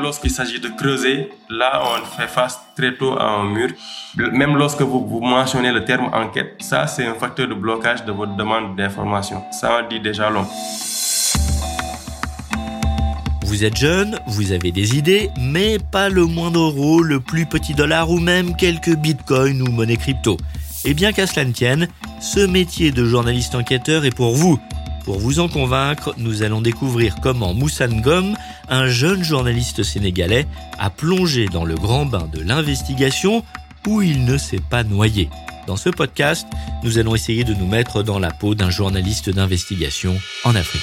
lorsqu'il s'agit de creuser, là, on fait face très tôt à un mur. Même lorsque vous, vous mentionnez le terme enquête, ça, c'est un facteur de blocage de votre demande d'information. Ça en dit déjà long. Vous êtes jeune, vous avez des idées, mais pas le moindre euro, le plus petit dollar ou même quelques bitcoins ou monnaie crypto. Et bien qu'à cela ne tienne, ce métier de journaliste enquêteur est pour vous. Pour vous en convaincre, nous allons découvrir comment Moussa Ngom, un jeune journaliste sénégalais, a plongé dans le grand bain de l'investigation où il ne s'est pas noyé. Dans ce podcast, nous allons essayer de nous mettre dans la peau d'un journaliste d'investigation en Afrique.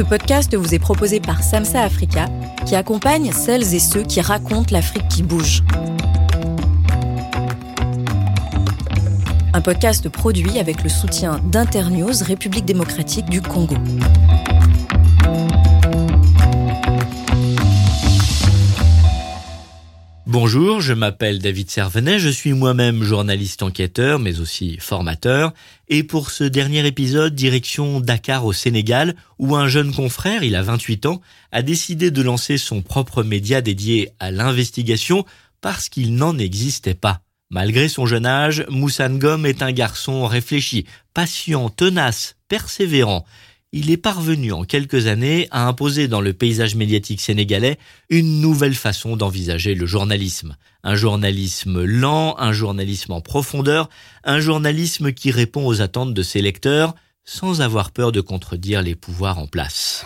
Ce podcast vous est proposé par Samsa Africa, qui accompagne celles et ceux qui racontent l'Afrique qui bouge. Un podcast produit avec le soutien d'Internews République démocratique du Congo. Bonjour, je m'appelle David Servenet, je suis moi-même journaliste enquêteur, mais aussi formateur, et pour ce dernier épisode, direction Dakar au Sénégal, où un jeune confrère, il a 28 ans, a décidé de lancer son propre média dédié à l'investigation parce qu'il n'en existait pas. Malgré son jeune âge, Moussa Ngom est un garçon réfléchi, patient, tenace, persévérant il est parvenu en quelques années à imposer dans le paysage médiatique sénégalais une nouvelle façon d'envisager le journalisme. Un journalisme lent, un journalisme en profondeur, un journalisme qui répond aux attentes de ses lecteurs sans avoir peur de contredire les pouvoirs en place.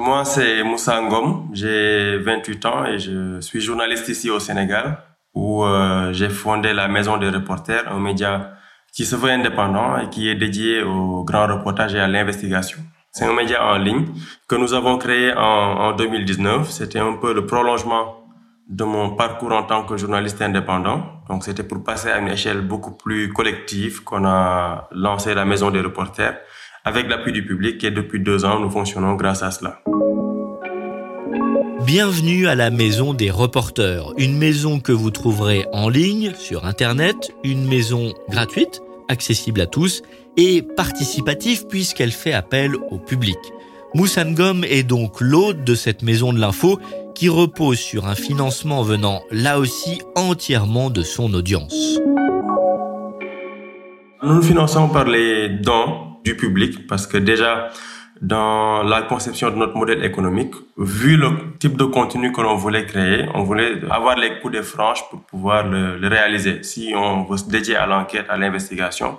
Moi, c'est Moussa Ngom. J'ai 28 ans et je suis journaliste ici au Sénégal où euh, j'ai fondé la Maison des reporters, un média qui se veut indépendant et qui est dédié au grand reportage et à l'investigation. C'est un média en ligne que nous avons créé en, en 2019. C'était un peu le prolongement de mon parcours en tant que journaliste indépendant. Donc, c'était pour passer à une échelle beaucoup plus collective qu'on a lancé la Maison des reporters avec l'appui du public et depuis deux ans, nous fonctionnons grâce à cela. Bienvenue à la maison des reporters, une maison que vous trouverez en ligne sur Internet, une maison gratuite, accessible à tous et participative puisqu'elle fait appel au public. Moussangom est donc l'hôte de cette maison de l'info qui repose sur un financement venant là aussi entièrement de son audience. Nous nous finançons par les dons du public parce que déjà dans la conception de notre modèle économique, vu le type de contenu que l'on voulait créer, on voulait avoir les coups de franche pour pouvoir le, réaliser. Si on veut se dédier à l'enquête, à l'investigation,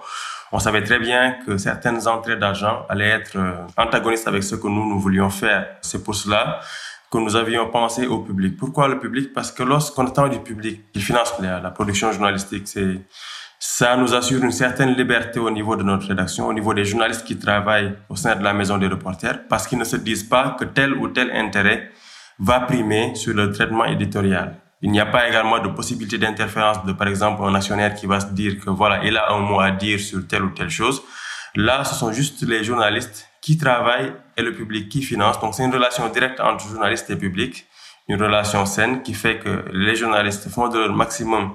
on savait très bien que certaines entrées d'argent allaient être euh, antagonistes avec ce que nous, nous voulions faire. C'est pour cela que nous avions pensé au public. Pourquoi le public? Parce que lorsqu'on attend du public qui finance la, la production journalistique, c'est ça nous assure une certaine liberté au niveau de notre rédaction, au niveau des journalistes qui travaillent au sein de la maison des reporters, parce qu'ils ne se disent pas que tel ou tel intérêt va primer sur le traitement éditorial. Il n'y a pas également de possibilité d'interférence de, par exemple, un actionnaire qui va se dire que voilà, il a un mot à dire sur telle ou telle chose. Là, ce sont juste les journalistes qui travaillent et le public qui finance. Donc, c'est une relation directe entre journalistes et public, une relation saine qui fait que les journalistes font de leur maximum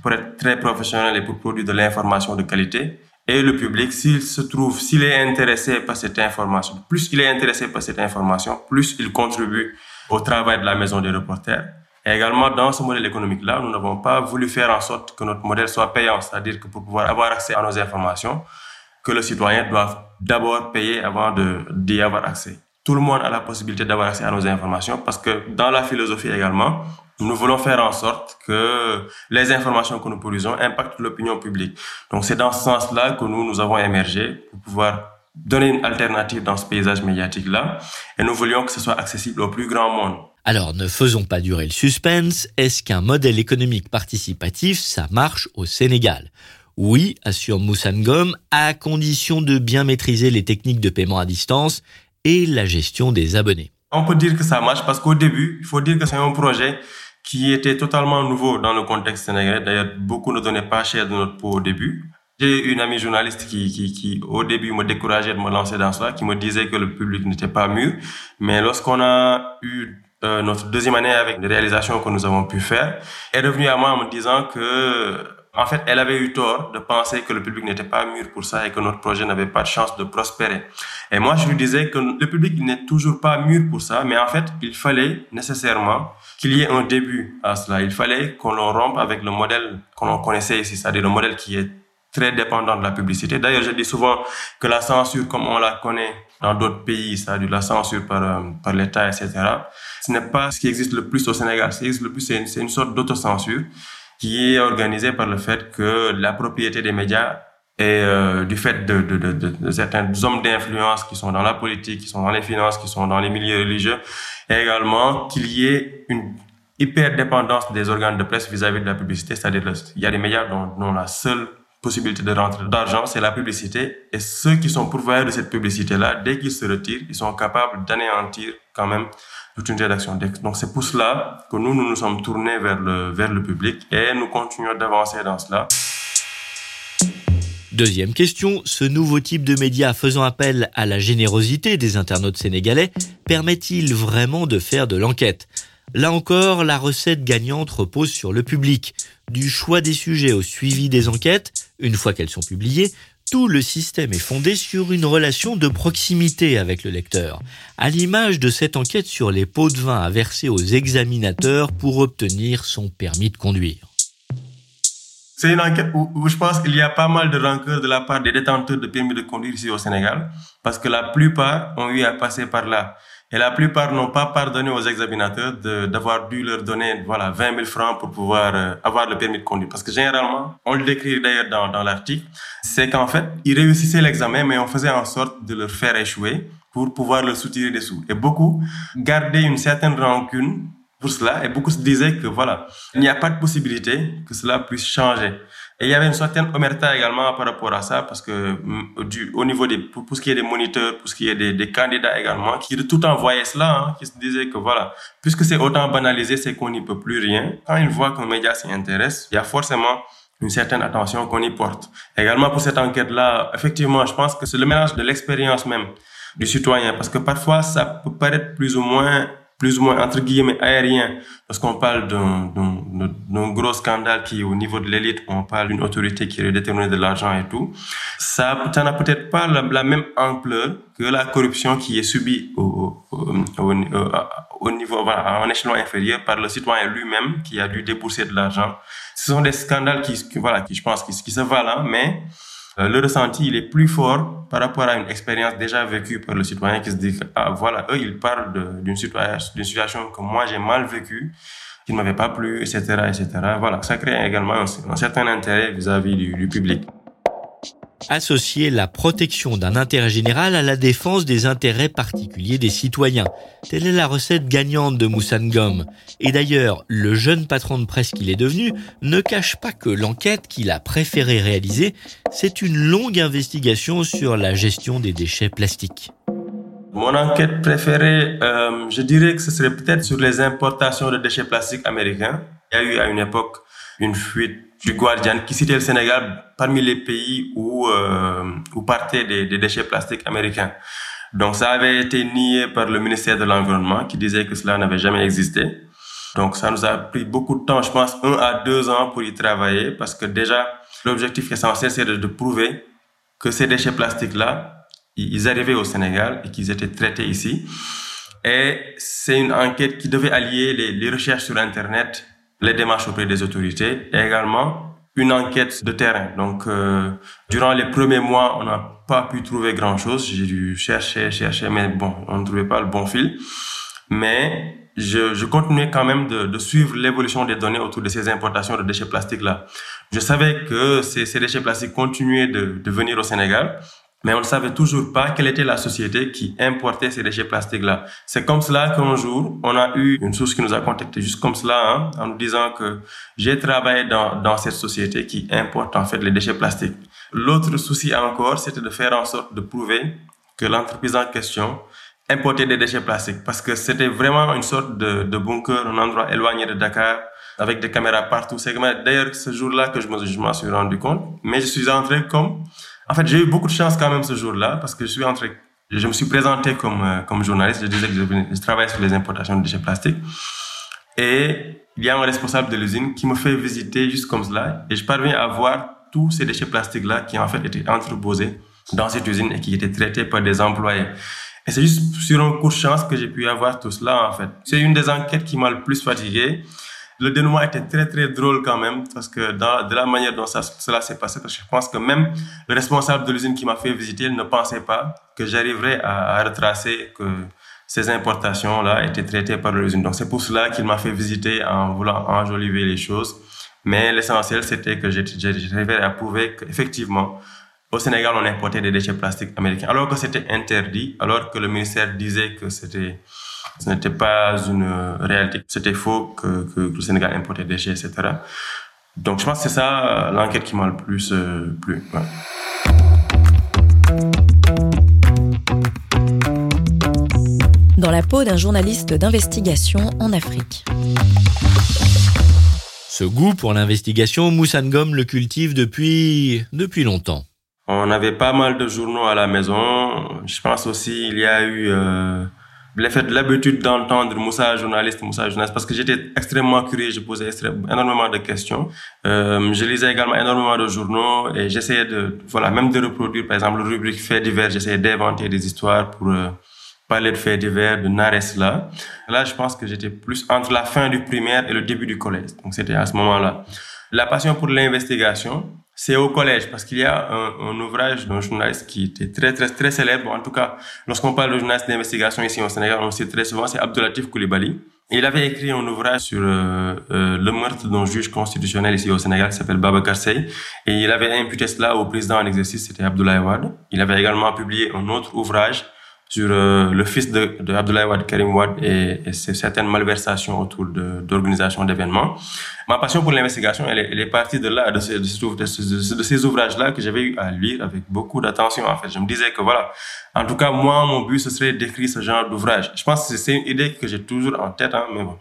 pour être très professionnel et pour produire de l'information de qualité. Et le public, s'il se trouve, s'il est intéressé par cette information, plus il est intéressé par cette information, plus il contribue au travail de la maison des reporters. Et également, dans ce modèle économique-là, nous n'avons pas voulu faire en sorte que notre modèle soit payant, c'est-à-dire que pour pouvoir avoir accès à nos informations, que le citoyen doit d'abord payer avant d'y avoir accès. Tout le monde a la possibilité d'avoir accès à nos informations parce que dans la philosophie également, nous voulons faire en sorte que les informations que nous produisons impactent l'opinion publique. Donc c'est dans ce sens-là que nous, nous avons émergé pour pouvoir donner une alternative dans ce paysage médiatique-là. Et nous voulions que ce soit accessible au plus grand monde. Alors ne faisons pas durer le suspense. Est-ce qu'un modèle économique participatif, ça marche au Sénégal? Oui, assure Moussangom, à condition de bien maîtriser les techniques de paiement à distance et la gestion des abonnés. On peut dire que ça marche parce qu'au début, il faut dire que c'est un projet qui était totalement nouveau dans le contexte sénégalais. D'ailleurs, beaucoup ne donnaient pas cher de notre peau au début. J'ai une amie journaliste qui, qui, qui, au début, me décourageait de me lancer dans cela, qui me disait que le public n'était pas mûr. Mais lorsqu'on a eu euh, notre deuxième année avec les réalisations que nous avons pu faire, elle est revenue à moi en me disant que en fait, elle avait eu tort de penser que le public n'était pas mûr pour ça et que notre projet n'avait pas de chance de prospérer. Et moi, je lui disais que le public n'est toujours pas mûr pour ça, mais en fait, il fallait nécessairement qu'il y ait un début à cela. Il fallait qu'on rompe avec le modèle qu'on connaissait ici, c'est-à-dire le modèle qui est très dépendant de la publicité. D'ailleurs, je dis souvent que la censure, comme on la connaît dans d'autres pays, c'est-à-dire la censure par, euh, par l'État, etc., ce n'est pas ce qui existe le plus au Sénégal. Ce qui existe le plus, c'est une, une sorte d'autocensure qui est organisé par le fait que la propriété des médias et euh, du fait de, certains hommes d'influence qui sont dans la politique, qui sont dans les finances, qui sont dans les milieux religieux, et également qu'il y ait une hyper dépendance des organes de presse vis-à-vis de la publicité, c'est-à-dire il y a des médias dont la seule possibilité de rentrer d'argent, c'est la publicité. Et ceux qui sont pourvoyeurs de cette publicité-là, dès qu'ils se retirent, ils sont capables d'anéantir quand même Donc c'est pour cela que nous, nous nous sommes tournés vers le, vers le public et nous continuons d'avancer dans cela. Deuxième question, ce nouveau type de média faisant appel à la générosité des internautes sénégalais permet-il vraiment de faire de l'enquête? Là encore, la recette gagnante repose sur le public. Du choix des sujets au suivi des enquêtes, une fois qu'elles sont publiées, tout le système est fondé sur une relation de proximité avec le lecteur, à l'image de cette enquête sur les pots de vin à verser aux examinateurs pour obtenir son permis de conduire. C'est une enquête où, je pense qu'il y a pas mal de rancœur de la part des détenteurs de permis de conduire ici au Sénégal, parce que la plupart ont eu à passer par là. Et la plupart n'ont pas pardonné aux examinateurs d'avoir dû leur donner voilà 20 000 francs pour pouvoir euh, avoir le permis de conduire. Parce que généralement, on le décrit d'ailleurs dans, dans l'article, c'est qu'en fait, ils réussissaient l'examen, mais on faisait en sorte de leur faire échouer pour pouvoir leur soutirer des sous. Et beaucoup gardaient une certaine rancune pour cela, et beaucoup se disaient que voilà, il n'y a pas de possibilité que cela puisse changer. Et il y avait une certaine omerta également par rapport à ça, parce que mm, au niveau des, pour, ce qui est des moniteurs, pour ce qui est des, des candidats également, qui de tout envoyaient cela, hein, qui se disaient que voilà, puisque c'est autant banalisé, c'est qu'on n'y peut plus rien. Quand ils voient qu'un média s'y intéresse, il y a forcément une certaine attention qu'on y porte. Également pour cette enquête-là, effectivement, je pense que c'est le mélange de l'expérience même du citoyen, parce que parfois ça peut paraître plus ou moins plus ou moins entre guillemets aérien lorsqu'on parle d'un gros scandale qui au niveau de l'élite on parle d'une autorité qui est déterminée de l'argent et tout. Ça n'a peut-être pas la, même ampleur que la corruption qui est subie au, au, au, niveau voilà, à un échelon inférieur par le citoyen lui-même qui a dû débourser de l'argent. Ce sont des scandales qui, voilà qui je pense qui, qui se valent mais euh, le ressenti, il est plus fort par rapport à une expérience déjà vécue par le citoyen qui se dit, ah, voilà, eux, ils parlent d'une situation, situation que moi, j'ai mal vécue, qui ne m'avait pas plu, etc., etc. Voilà, ça crée également un, certain intérêt vis-à-vis du, du public associer la protection d'un intérêt général à la défense des intérêts particuliers des citoyens. Telle est la recette gagnante de Moussangom. Et d'ailleurs, le jeune patron de presse qu'il est devenu ne cache pas que l'enquête qu'il a préféré réaliser, c'est une longue investigation sur la gestion des déchets plastiques. Mon enquête préférée, euh, je dirais que ce serait peut-être sur les importations de déchets plastiques américains. Il y a eu à une époque une fuite du Guardian qui citait le Sénégal parmi les pays où, euh, où partaient des, déchets plastiques américains. Donc ça avait été nié par le ministère de l'Environnement qui disait que cela n'avait jamais existé. Donc ça nous a pris beaucoup de temps, je pense un à deux ans pour y travailler parce que déjà l'objectif essentiel c'est de, de prouver que ces déchets plastiques-là, ils arrivaient au Sénégal et qu'ils étaient traités ici. Et c'est une enquête qui devait allier les, les recherches sur Internet les démarches auprès des autorités et également une enquête de terrain. Donc, euh, durant les premiers mois, on n'a pas pu trouver grand-chose. J'ai dû chercher, chercher, mais bon, on ne trouvait pas le bon fil. Mais je, je continuais quand même de, de suivre l'évolution des données autour de ces importations de déchets plastiques-là. Je savais que ces, ces déchets plastiques continuaient de, de venir au Sénégal mais on ne savait toujours pas quelle était la société qui importait ces déchets plastiques-là. C'est comme cela qu'un jour, on a eu une source qui nous a contacté juste comme cela, hein, en nous disant que j'ai travaillé dans, dans cette société qui importe en fait les déchets plastiques. L'autre souci encore, c'était de faire en sorte de prouver que l'entreprise en question importait des déchets plastiques parce que c'était vraiment une sorte de, de bunker, un endroit éloigné de Dakar avec des caméras partout. C'est d'ailleurs ce jour-là que je m'en suis rendu compte. Mais je suis entré comme, en fait, j'ai eu beaucoup de chance quand même ce jour-là parce que je suis entré, je me suis présenté comme euh, comme journaliste. Je disais que je, je travaille sur les importations de déchets plastiques. Et il y a un responsable de l'usine qui me fait visiter juste comme cela et je parviens à voir tous ces déchets plastiques-là qui en fait étaient entreposés dans cette usine et qui étaient traités par des employés. Et c'est juste sur un coup de chance que j'ai pu avoir tout cela, en fait. C'est une des enquêtes qui m'a le plus fatigué. Le dénouement était très, très drôle quand même, parce que dans, de la manière dont cela s'est passé, parce que je pense que même le responsable de l'usine qui m'a fait visiter ne pensait pas que j'arriverais à retracer que ces importations-là étaient traitées par l'usine. Donc c'est pour cela qu'il m'a fait visiter en voulant enjoliver les choses. Mais l'essentiel, c'était que j'arrivais à prouver qu'effectivement, au Sénégal, on importait des déchets plastiques américains, alors que c'était interdit, alors que le ministère disait que c'était, ce n'était pas une réalité, c'était faux que, que, le Sénégal importait des déchets, etc. Donc, je pense que c'est ça l'enquête qui m'a le plus euh, plu. Ouais. Dans la peau d'un journaliste d'investigation en Afrique. Ce goût pour l'investigation, Moussangom le cultive depuis, depuis longtemps. On avait pas mal de journaux à la maison. Je pense aussi il y a eu euh, l'effet de l'habitude d'entendre Moussa journaliste, Moussa journaliste, parce que j'étais extrêmement curieux, je posais énormément de questions. Euh, je lisais également énormément de journaux et j'essayais de, voilà, même de reproduire, par exemple, le rubrique faits divers, j'essayais d'inventer des histoires pour euh, parler de faits divers, de Nares là. Là, je pense que j'étais plus entre la fin du primaire et le début du collège. Donc c'était à ce moment-là. La passion pour l'investigation, c'est au collège parce qu'il y a un, ouvrage d'un journaliste qui était très très très célèbre. En tout cas, lorsqu'on parle de journaliste d'investigation ici au Sénégal, on cite très souvent, c'est Abdoulatif Koulibaly. il avait écrit un ouvrage sur euh, euh, le meurtre d'un juge constitutionnel ici au Sénégal qui s'appelle Baba Karsey. Et il avait imputé cela au président en exercice, c'était Abdoulaye Wade. Il avait également publié un autre ouvrage sur euh, le fils de, de Abdoulaye Wade, Karim Wade, et, et certaines malversations autour d'organisation d'événements. Ma passion pour l'investigation, elle, elle, est partie de là, de ces, de de ces ouvrages-là que j'avais eu à lire avec beaucoup d'attention. En fait, je me disais que voilà, en tout cas, moi, mon but, ce serait d'écrire ce genre d'ouvrage. Je pense que c'est une idée que j'ai toujours en tête, hein, mais bon.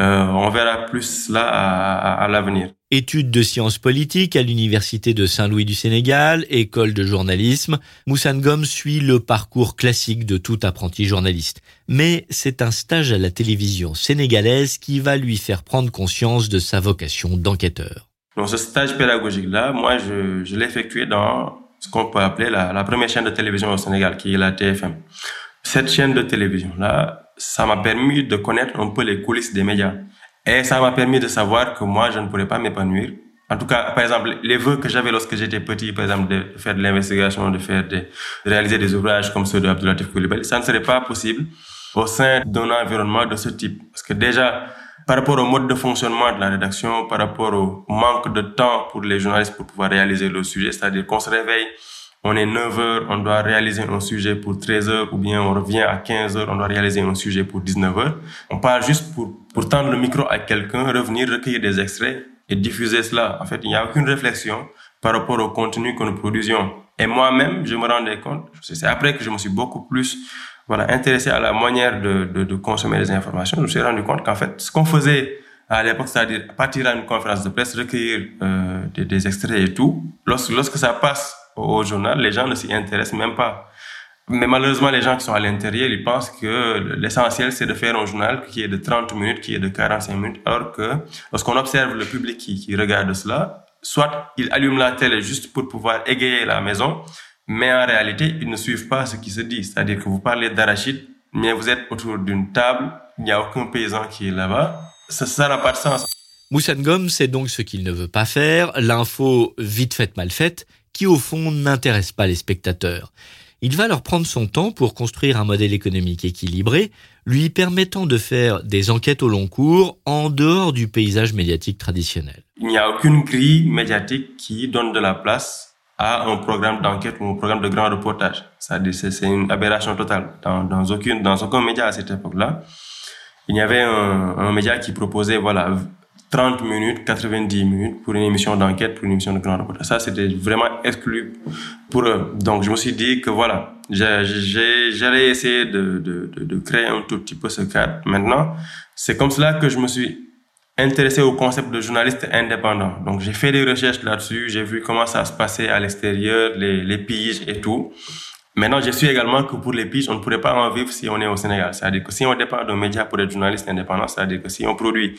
Euh, on verra plus là à, à, à l'avenir. Études de sciences politiques à l'Université de Saint-Louis du Sénégal, école de journalisme, Moussangom suit le parcours classique de tout apprenti journaliste. Mais c'est un stage à la télévision sénégalaise qui va lui faire prendre conscience de sa vocation d'enquêteur. Donc ce stage pédagogique-là, moi je, je l'ai effectué dans ce qu'on peut appeler la, la première chaîne de télévision au Sénégal, qui est la TFM. Cette chaîne de télévision-là, ça m'a permis de connaître un peu les coulisses des médias. Et ça m'a permis de savoir que moi, je ne pourrais pas m'épanouir. En tout cas, par exemple, les vœux que j'avais lorsque j'étais petit, par exemple, de faire de l'investigation, de faire de réaliser des ouvrages comme ceux de Abdoulatif Koulibaly, ça ne serait pas possible au sein d'un environnement de ce type. Parce que déjà, par rapport au mode de fonctionnement de la rédaction, par rapport au manque de temps pour les journalistes pour pouvoir réaliser le sujet, c'est-à-dire qu'on se réveille on est 9 heures, on doit réaliser un sujet pour 13 heures, ou bien on revient à 15 heures, on doit réaliser un sujet pour 19 heures. On parle juste pour, pour tendre le micro à quelqu'un, revenir, recueillir des extraits et diffuser cela. En fait, il n'y a aucune réflexion par rapport au contenu que nous produisions. Et moi-même, je me rendais compte, c'est après que je me suis beaucoup plus voilà, intéressé à la manière de, de, consommer les informations, je me suis rendu compte qu'en fait, ce qu'on faisait à l'époque, c'est-à-dire partir à une conférence de presse, recueillir euh, des, extraits et tout, lorsque ça passe au journal, les gens ne s'y intéressent même pas. Mais malheureusement, les gens qui sont à l'intérieur, ils pensent que l'essentiel, c'est de faire un journal qui est de 30 minutes, qui est de 45 minutes, alors que lorsqu'on observe le public qui, regarde cela, soit ils allument la télé juste pour pouvoir égayer la maison, mais en réalité, ils ne suivent pas ce qui se dit. C'est-à-dire que vous parlez d'arachide, mais vous êtes autour d'une table, il n'y a aucun paysan qui est là-bas. Ça n'a pas de sens. Moussangom sait donc ce qu'il ne veut pas faire, l'info vite faite mal faite, qui au fond n'intéresse pas les spectateurs. Il va leur prendre son temps pour construire un modèle économique équilibré, lui permettant de faire des enquêtes au long cours en dehors du paysage médiatique traditionnel. Il n'y a aucune grille médiatique qui donne de la place à un programme d'enquête ou un programme de grand reportage. C'est une aberration totale. Dans, dans, dans aucun média à cette époque-là, il y avait un, un média qui proposait voilà 30 minutes, 90 minutes pour une émission d'enquête, pour une émission de grand reportage. Ça, c'était vraiment exclu pour eux. Donc, je me suis dit que voilà, j'allais essayer de, créer un tout petit peu ce cadre. Maintenant, c'est comme cela que je me suis intéressé au concept de journaliste indépendant. Donc j'ai fait des recherches là-dessus, j'ai vu comment ça se passait à l'extérieur, les, les piges et tout. Maintenant, je suis également que pour les piges, on ne pourrait pas en vivre si on est au Sénégal. C'est-à-dire que si on dépend d'un média pour être journaliste indépendant, c'est-à-dire que si on produit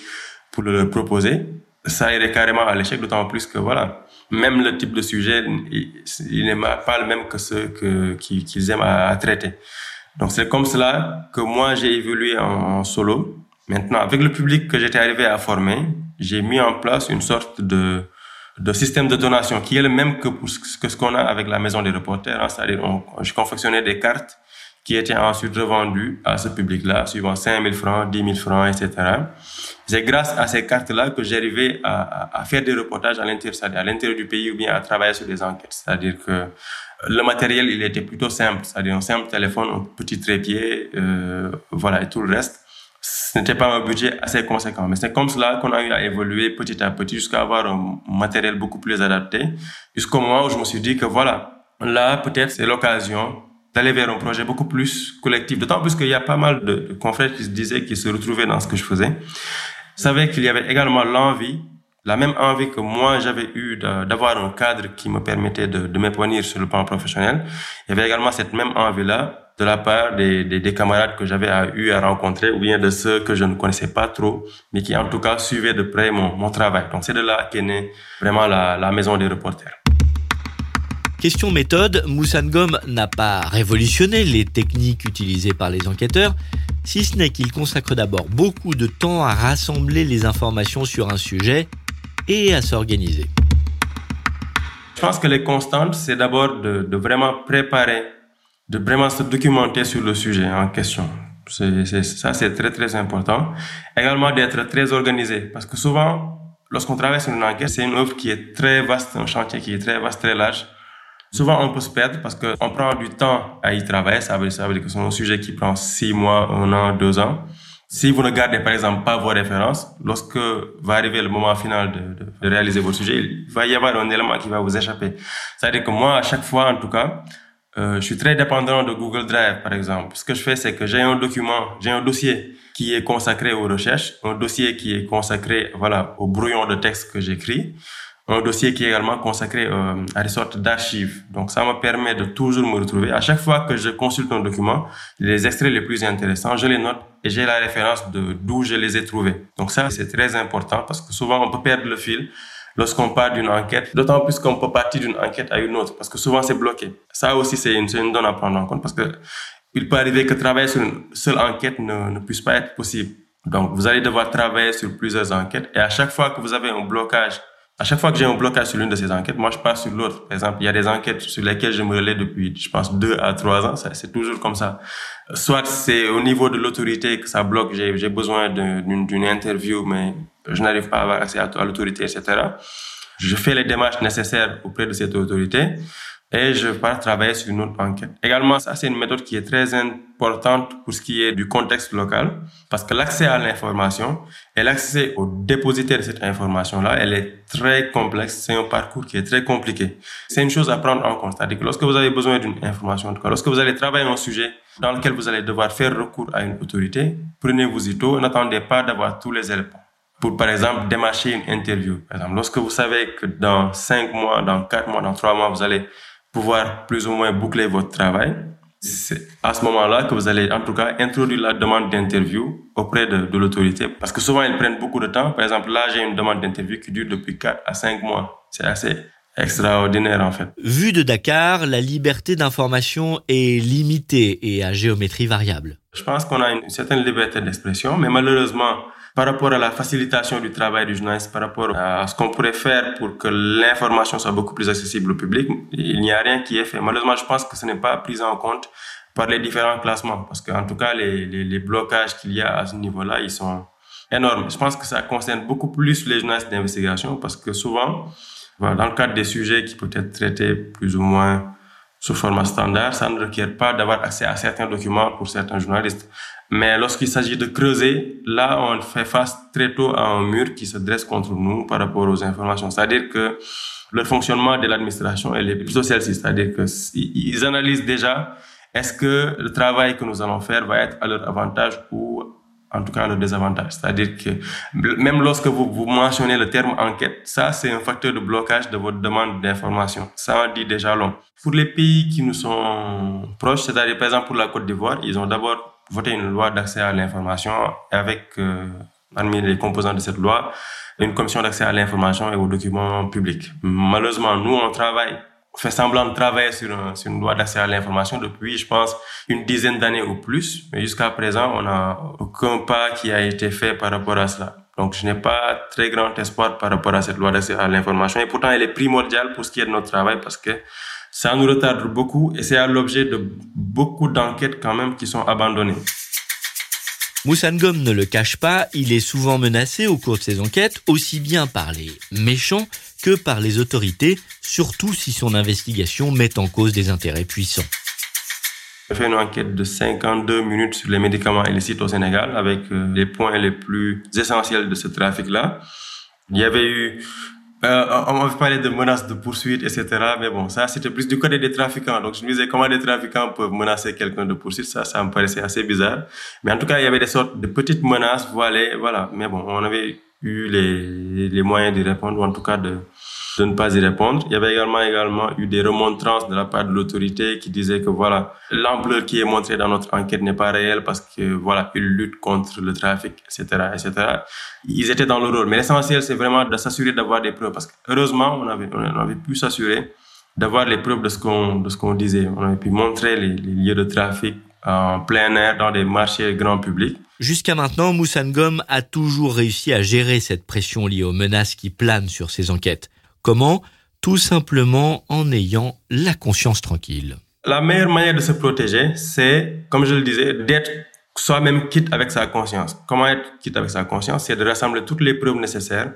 pour le proposer, ça irait carrément à l'échec, d'autant plus que voilà, même le type de sujet, il, n'est pas le même que ceux que, qu'ils aiment à, traiter. Donc c'est comme cela que moi j'ai évolué en, solo. Maintenant, avec le public que j'étais arrivé à former, j'ai mis en place une sorte de, de système de donation qui est le même que, que ce qu'on a avec la maison des reporters. Hein. C'est-à-dire, je des cartes qui étaient ensuite revendues à ce public-là, suivant 5 000 francs, 10 000 francs, etc. C'est grâce à ces cartes-là que j'arrivais à, à, faire des reportages à l'intérieur, du pays ou bien à travailler sur des enquêtes. C'est-à-dire que le matériel, il était plutôt simple, c'est-à-dire un simple téléphone, un petit trépied, euh, voilà, et tout le reste. Ce n'était pas un budget assez conséquent, mais c'est comme cela qu'on a eu à évoluer petit à petit jusqu'à avoir un matériel beaucoup plus adapté, jusqu'au moment où je me suis dit que voilà, là, peut-être c'est l'occasion d'aller vers un projet beaucoup plus collectif, d'autant plus qu'il y a pas mal de confrères qui se disaient qu'ils se retrouvaient dans ce que je faisais. Je savais qu'il y avait également l'envie la même envie que moi j'avais eu d'avoir un cadre qui me permettait de, de m'épanouir sur le plan professionnel, il y avait également cette même envie-là de la part des, des, des camarades que j'avais eu à rencontrer ou bien de ceux que je ne connaissais pas trop, mais qui en tout cas suivaient de près mon, mon travail. Donc c'est de là qu'est née vraiment la, la maison des reporters. Question méthode, Moussangom n'a pas révolutionné les techniques utilisées par les enquêteurs, si ce n'est qu'il consacre d'abord beaucoup de temps à rassembler les informations sur un sujet et à s'organiser. Je pense que les constantes, c'est d'abord de, vraiment préparer, de vraiment se documenter sur le sujet en question. Ça, c'est très, très important. Également d'être très organisé, parce que souvent, lorsqu'on travaille sur une enquête, c'est une œuvre qui est très vaste, un chantier qui est très vaste, très large. Souvent, on peut se perdre parce qu'on prend du temps à y travailler. Ça veut, dire que c'est un sujet qui prend six mois, un an, deux ans. Si vous ne gardez par exemple pas vos références, lorsque va arriver le moment final de, de, de réaliser votre sujet, il va y avoir un élément qui va vous échapper. C'est-à-dire que moi, à chaque fois, en tout cas, euh, je suis très dépendant de Google Drive, par exemple. Ce que je fais, c'est que j'ai un document, j'ai un dossier qui est consacré aux recherches, un dossier qui est consacré, voilà, au brouillon de texte que j'écris un dossier qui est également consacré euh, à des sortes d'archives. Donc ça me permet de toujours me retrouver. À chaque fois que je consulte un document, les extraits les plus intéressants, je les note et j'ai la référence de d'où je les ai trouvés. Donc ça, c'est très important parce que souvent on peut perdre le fil lorsqu'on part d'une enquête, d'autant plus qu'on peut partir d'une enquête à une autre parce que souvent c'est bloqué. Ça aussi, c'est une, une donne à prendre en compte parce que il peut arriver que travailler sur une seule enquête ne, ne puisse pas être possible. Donc, vous allez devoir travailler sur plusieurs enquêtes et à chaque fois que vous avez un blocage à chaque fois que j'ai un blocage sur l'une de ces enquêtes, moi, je passe sur l'autre. Par exemple, il y a des enquêtes sur lesquelles je me relais depuis, je pense, deux à trois ans. C'est toujours comme ça. Soit c'est au niveau de l'autorité que ça bloque, j'ai besoin d'une interview, mais je n'arrive pas à avoir accès à, à l'autorité, etc. Je fais les démarches nécessaires auprès de cette autorité et je pars travailler sur une autre enquête. Également, ça, c'est une méthode qui est très importante pour ce qui est du contexte local, parce que l'accès à l'information et l'accès au dépositaire de cette information-là, elle est très complexe. C'est un parcours qui est très compliqué. C'est une chose à prendre en compte. C'est-à-dire que lorsque vous avez besoin d'une information, en tout cas, lorsque vous allez travailler un sujet dans lequel vous allez devoir faire recours à une autorité, prenez-vous y tôt, n'attendez pas d'avoir tous les éléments pour, par exemple, démarcher une interview. Lorsque vous savez que dans cinq mois, dans quatre mois, dans trois mois, vous allez pouvoir plus ou moins boucler votre travail. C'est à ce moment-là que vous allez en tout cas introduire la demande d'interview auprès de, de l'autorité parce que souvent ils prennent beaucoup de temps. Par exemple, là j'ai une demande d'interview qui dure depuis 4 à 5 mois. C'est assez extraordinaire en fait. Vu de Dakar, la liberté d'information est limitée et à géométrie variable. Je pense qu'on a une certaine liberté d'expression, mais malheureusement, par rapport à la facilitation du travail du journaliste, par rapport à ce qu'on pourrait faire pour que l'information soit beaucoup plus accessible au public, il n'y a rien qui est fait. Malheureusement, je pense que ce n'est pas pris en compte par les différents classements, parce qu'en tout cas, les, blocages qu'il y a à ce niveau-là, ils sont énormes. Je pense que ça concerne beaucoup plus les journalistes d'investigation, parce que souvent, dans le cadre des sujets qui peuvent être traités plus ou moins sous format standard, ça ne requiert pas d'avoir accès à certains documents pour certains journalistes. Mais lorsqu'il s'agit de creuser, là, on fait face très tôt à un mur qui se dresse contre nous par rapport aux informations. C'est-à-dire que le fonctionnement de l'administration, est plutôt celle-ci. C'est-à-dire qu'ils analysent déjà est-ce que le travail que nous allons faire va être à leur avantage ou en tout cas le désavantage. C'est-à-dire que même lorsque vous, vous mentionnez le terme enquête, ça c'est un facteur de blocage de votre demande d'information. Ça en dit déjà long. Pour les pays qui nous sont proches, c'est-à-dire par exemple pour la Côte d'Ivoire, ils ont d'abord voté une loi d'accès à l'information avec euh, parmi les composants de cette loi une commission d'accès à l'information et aux documents publics. Malheureusement, nous on travaille fait semblant de travailler sur, une loi d'accès à l'information depuis, je pense, une dizaine d'années ou plus. Mais jusqu'à présent, on n'a aucun pas qui a été fait par rapport à cela. Donc, je n'ai pas très grand espoir par rapport à cette loi d'accès à l'information. Et pourtant, elle est primordiale pour ce qui est de notre travail parce que ça nous retarde beaucoup et c'est à l'objet de beaucoup d'enquêtes quand même qui sont abandonnées. Moussangom ne le cache pas, il est souvent menacé au cours de ses enquêtes, aussi bien par les méchants que par les autorités, surtout si son investigation met en cause des intérêts puissants. J'ai fait une enquête de 52 minutes sur les médicaments illicites au Sénégal avec euh, les points les plus essentiels de ce trafic-là. Il y avait eu euh, on m'avait parlé de menaces de poursuite, etc. Mais bon, ça, c'était plus du côté des trafiquants. Donc, je me disais, comment des trafiquants peuvent menacer quelqu'un de poursuite? Ça, ça me paraissait assez bizarre. Mais en tout cas, il y avait des sortes de petites menaces voilées, voilà. Mais bon, on avait eu les, les moyens d'y répondre, ou en tout cas de, de ne pas y répondre. Il y avait également, également eu des remontrances de la part de l'autorité qui disait que voilà, l'ampleur qui est montrée dans notre enquête n'est pas réelle parce que voilà, ils luttent contre le trafic, etc., etc. Ils étaient dans le rôle. Mais l'essentiel, c'est vraiment de s'assurer d'avoir des preuves parce que heureusement, on avait, on avait pu s'assurer d'avoir les preuves de ce qu'on, de ce qu'on disait. On avait pu montrer les, les lieux de trafic en plein air dans des marchés grand public. Jusqu'à maintenant, Moussangom a toujours réussi à gérer cette pression liée aux menaces qui planent sur ses enquêtes. Comment? Tout simplement en ayant la conscience tranquille. La meilleure manière de se protéger, c'est, comme je le disais, d'être soi-même quitte avec sa conscience. Comment être quitte avec sa conscience? C'est de rassembler toutes les preuves nécessaires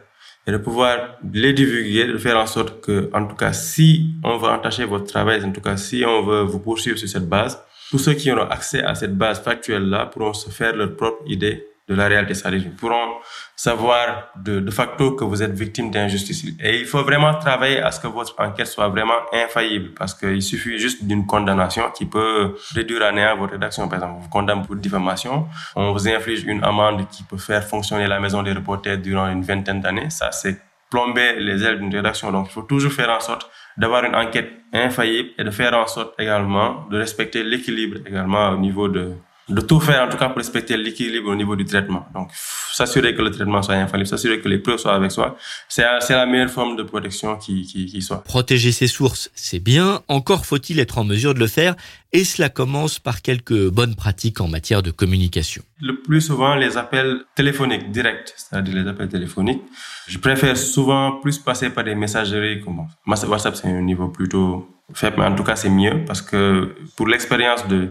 et de pouvoir les divulguer, de faire en sorte que, en tout cas, si on veut entacher votre travail, en tout cas, si on veut vous poursuivre sur cette base, tous ceux qui auront accès à cette base factuelle-là pourront se faire leur propre idée de la réalité, ils pourront savoir de, de facto que vous êtes victime d'injustice. Et il faut vraiment travailler à ce que votre enquête soit vraiment infaillible, parce qu'il suffit juste d'une condamnation qui peut réduire à néant votre rédaction. Par exemple, vous condamne pour diffamation, on vous inflige une amende qui peut faire fonctionner la maison des reporters durant une vingtaine d'années. Ça, c'est plomber les ailes d'une rédaction. Donc, il faut toujours faire en sorte d'avoir une enquête infaillible et de faire en sorte également de respecter l'équilibre également au niveau de, de tout faire en tout cas pour respecter l'équilibre au niveau du traitement. Donc, s'assurer que le traitement soit infaillible, s'assurer que les preuves soient avec soi, c'est la meilleure forme de protection qui, qui, qui soit. Protéger ses sources, c'est bien, encore faut-il être en mesure de le faire, et cela commence par quelques bonnes pratiques en matière de communication. Le plus souvent, les appels téléphoniques directs, c'est-à-dire les appels téléphoniques. Je préfère souvent plus passer par des messageries comme WhatsApp, c'est un niveau plutôt faible, mais en tout cas, c'est mieux parce que pour l'expérience de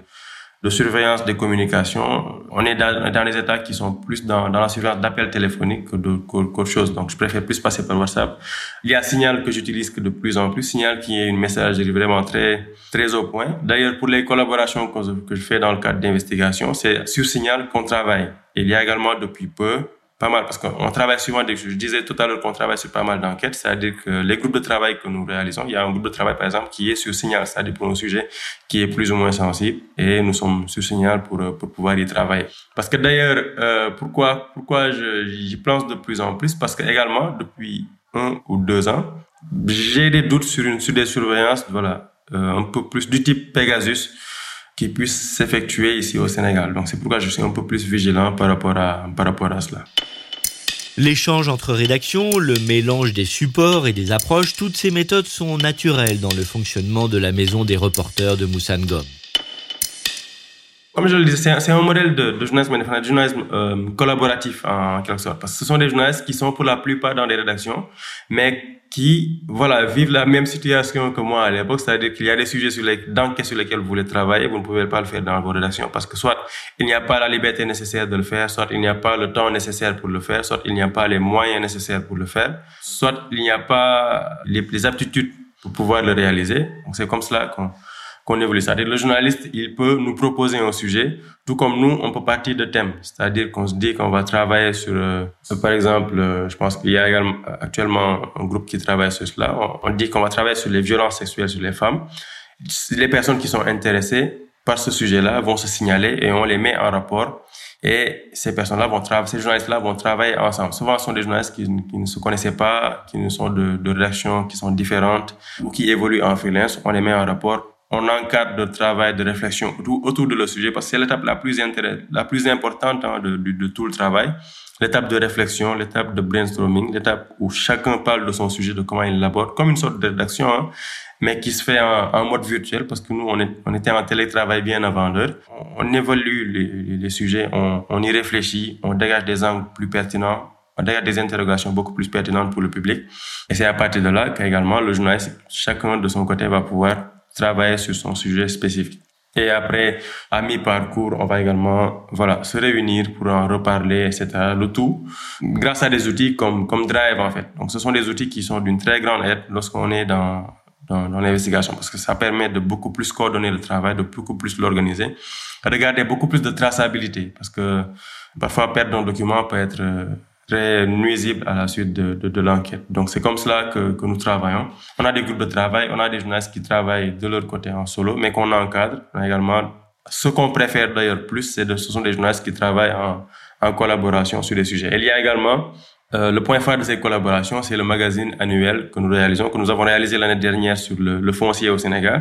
de surveillance des communications. On est dans, dans des États qui sont plus dans, dans la surveillance d'appels téléphoniques que qu'autre chose. Donc, je préfère plus passer par WhatsApp. Il y a Signal que j'utilise de plus en plus. Signal qui est une messagerie vraiment très, très au point. D'ailleurs, pour les collaborations que que je fais dans le cadre d'investigation, c'est sur Signal qu'on travaille. Il y a également depuis peu pas mal parce qu'on travaille souvent, je disais tout à l'heure qu'on travaille sur pas mal d'enquêtes, c'est-à-dire que les groupes de travail que nous réalisons, il y a un groupe de travail par exemple qui est sur signal, c'est-à-dire pour un sujet qui est plus ou moins sensible et nous sommes sur signal pour, pour pouvoir y travailler. Parce que d'ailleurs, euh, pourquoi, pourquoi j'y pense de plus en plus? Parce que également, depuis un ou deux ans, j'ai des doutes sur, sur des surveillances, voilà, euh, un peu plus du type Pegasus, qui puisse s'effectuer ici au Sénégal. Donc c'est pourquoi je suis un peu plus vigilant par rapport à, par rapport à cela. L'échange entre rédactions, le mélange des supports et des approches, toutes ces méthodes sont naturelles dans le fonctionnement de la maison des reporters de Moussangom. Comme je le disais, c'est un, modèle de, de journalisme, de journalisme euh, collaboratif en quelque sorte. Parce que ce sont des journalistes qui sont pour la plupart dans des rédactions, mais qui, voilà, vivent la même situation que moi à l'époque, c'est-à-dire qu'il y a des sujets sur les, sur lesquels vous voulez travailler, vous ne pouvez pas le faire dans vos rédactions parce que soit il n'y a pas la liberté nécessaire de le faire, soit il n'y a pas le temps nécessaire pour le faire, soit il n'y a pas les moyens nécessaires pour le faire, soit il n'y a pas les, les aptitudes pour pouvoir le réaliser. Donc c'est comme cela qu'on qu'on évolue. C'est-à-dire le journaliste, il peut nous proposer un sujet, tout comme nous, on peut partir de thèmes. C'est-à-dire qu'on se dit qu'on va travailler sur, euh, par exemple, euh, je pense qu'il y a actuellement un groupe qui travaille sur cela. On, dit qu'on va travailler sur les violences sexuelles sur les femmes. Les personnes qui sont intéressées par ce sujet-là vont se signaler et on les met en rapport. Et ces personnes-là vont travailler, ces journalistes-là vont travailler ensemble. Souvent, ce sont des journalistes qui, ne se connaissaient pas, qui ne sont de, de rédactions qui sont différentes ou qui évoluent en freelance. On les met en rapport on encadre le travail de réflexion autour, de le sujet parce que c'est l'étape la plus la plus importante hein, de, tout le travail. L'étape de réflexion, l'étape de brainstorming, l'étape où chacun parle de son sujet, de comment il l'aborde, comme une sorte de rédaction, hein, mais qui se fait en, mode virtuel parce que nous, on, était en télétravail bien avant l'heure. On, évolue les, sujets, on, on y réfléchit, on dégage des angles plus pertinents, on dégage des interrogations beaucoup plus pertinentes pour le public. Et c'est à partir de là qu'également le journaliste, chacun de son côté, va pouvoir travailler sur son sujet spécifique. Et après, à mi-parcours, on va également, voilà, se réunir pour en reparler, etc. Le tout, grâce à des outils comme, comme Drive, en fait. Donc, ce sont des outils qui sont d'une très grande aide lorsqu'on est dans, dans, dans l'investigation parce que ça permet de beaucoup plus coordonner le travail, de beaucoup plus l'organiser, de garder beaucoup plus de traçabilité parce que parfois perdre un document peut être euh, très nuisible à la suite de, l'enquête. Donc c'est comme cela que, nous travaillons. On a des groupes de travail, on a des journalistes qui travaillent de leur côté en solo, mais qu'on encadre. Également ce qu'on préfère d'ailleurs plus, c'est de, ce sont des journalistes qui travaillent en, collaboration sur des sujets. il y a également euh, le point phare de ces collaborations, c'est le magazine annuel que nous réalisons, que nous avons réalisé l'année dernière sur le, foncier au Sénégal,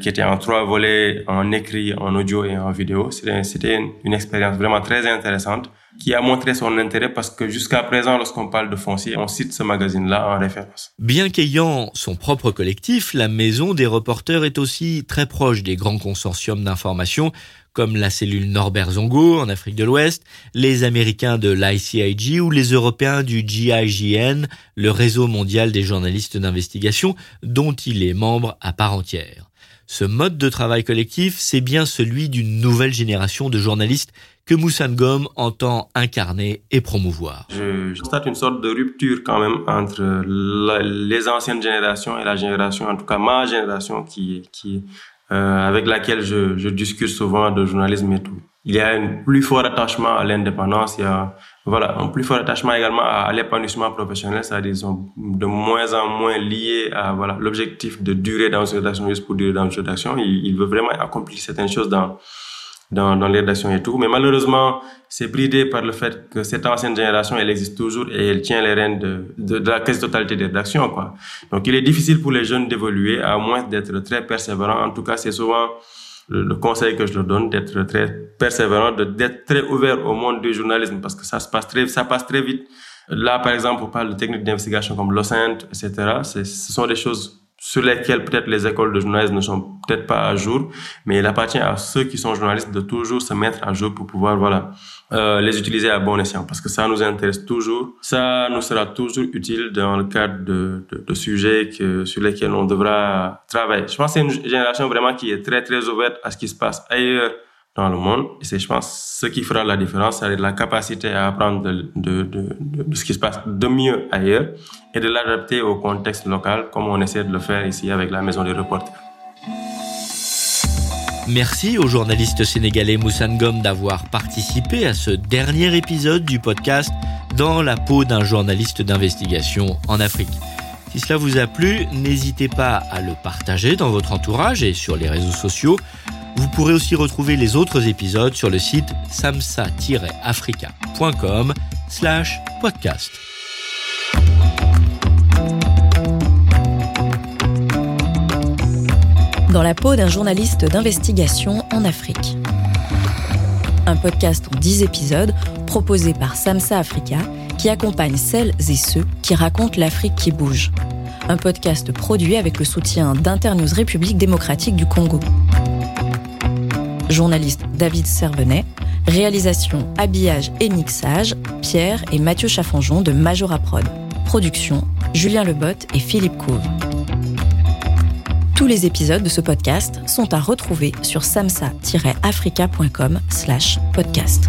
qui était en trois volets, en écrit, en audio et en vidéo. C'était une expérience vraiment très intéressante qui a montré parce que jusqu'à présent, lorsqu'on parle de foncier, on cite ce magazine-là en référence. Bien qu'ayant son propre collectif, la Maison des reporters est aussi très proche des grands consortiums d'information comme la cellule Norbert Zongo en Afrique de l'Ouest, les Américains de l'ICIG ou les Européens du GIGN, le réseau mondial des journalistes d'investigation dont il est membre à part entière. Ce mode de travail collectif, c'est bien celui d'une nouvelle génération de journalistes que Moussangom entend incarner et promouvoir. Je, constate une sorte de rupture quand même entre les anciennes générations et la génération, en tout cas ma génération, qui, euh, avec laquelle je, discute souvent de journalisme et tout. Il y a un plus fort attachement à l'indépendance, il y a voilà, un plus fort attachement également à, l'épanouissement professionnel, c'est-à-dire de moins en moins liés à voilà l'objectif de durer dans une rédaction juste pour durer dans une rédaction. Il, il veut vraiment accomplir certaines choses dans dans, dans les rédactions et tout. Mais malheureusement, c'est bridé par le fait que cette ancienne génération, elle existe toujours et elle tient les rênes de, de, la quasi-totalité des rédactions. Donc, il est difficile pour les jeunes d'évoluer, à moins d'être très persévérants. En tout cas, c'est souvent le, conseil que je leur donne d'être très persévérant, d'être très ouvert au monde du journalisme parce que ça se passe très, ça passe très vite. Là, par exemple, on parle de techniques d'investigation comme l'OSINT, etc. Ce sont des choses sur lesquelles peut-être les écoles de journalisme ne sont peut-être pas à jour, mais il appartient à ceux qui sont journalistes de toujours se mettre à jour pour pouvoir voilà euh, les utiliser à bon escient, parce que ça nous intéresse toujours, ça nous sera toujours utile dans le cadre de, de, de sujets que, sur lesquels on devra travailler. Je pense que c'est une génération vraiment qui est très très ouverte à ce qui se passe ailleurs dans le monde. Et c'est, je pense, ce qui fera la différence, c'est la capacité à apprendre de, de, de, de, ce qui se passe de mieux ailleurs et de l'adapter au contexte local, comme on essaie de le faire ici avec la Maison des reporters. Merci au journaliste sénégalais Moussangom d'avoir participé à ce dernier épisode du podcast Dans la peau d'un journaliste d'investigation en Afrique. Si cela vous a plu, n'hésitez pas à le partager dans votre entourage et sur les réseaux sociaux. Vous pourrez aussi retrouver les autres épisodes sur le site samsa-africa.com slash podcast. Dans la peau d'un journaliste d'investigation en Afrique. Un podcast en 10 épisodes proposé par Samsa Africa qui accompagne celles et ceux qui racontent l'Afrique qui bouge. Un podcast produit avec le soutien d'Internews République démocratique du Congo journaliste David Servenet, réalisation, habillage et mixage, Pierre et Mathieu Chaffanjon de Majora Prod. Production, Julien Lebotte et Philippe Couve. Tous les épisodes de ce podcast sont à retrouver sur samsa-africa.com slash podcast.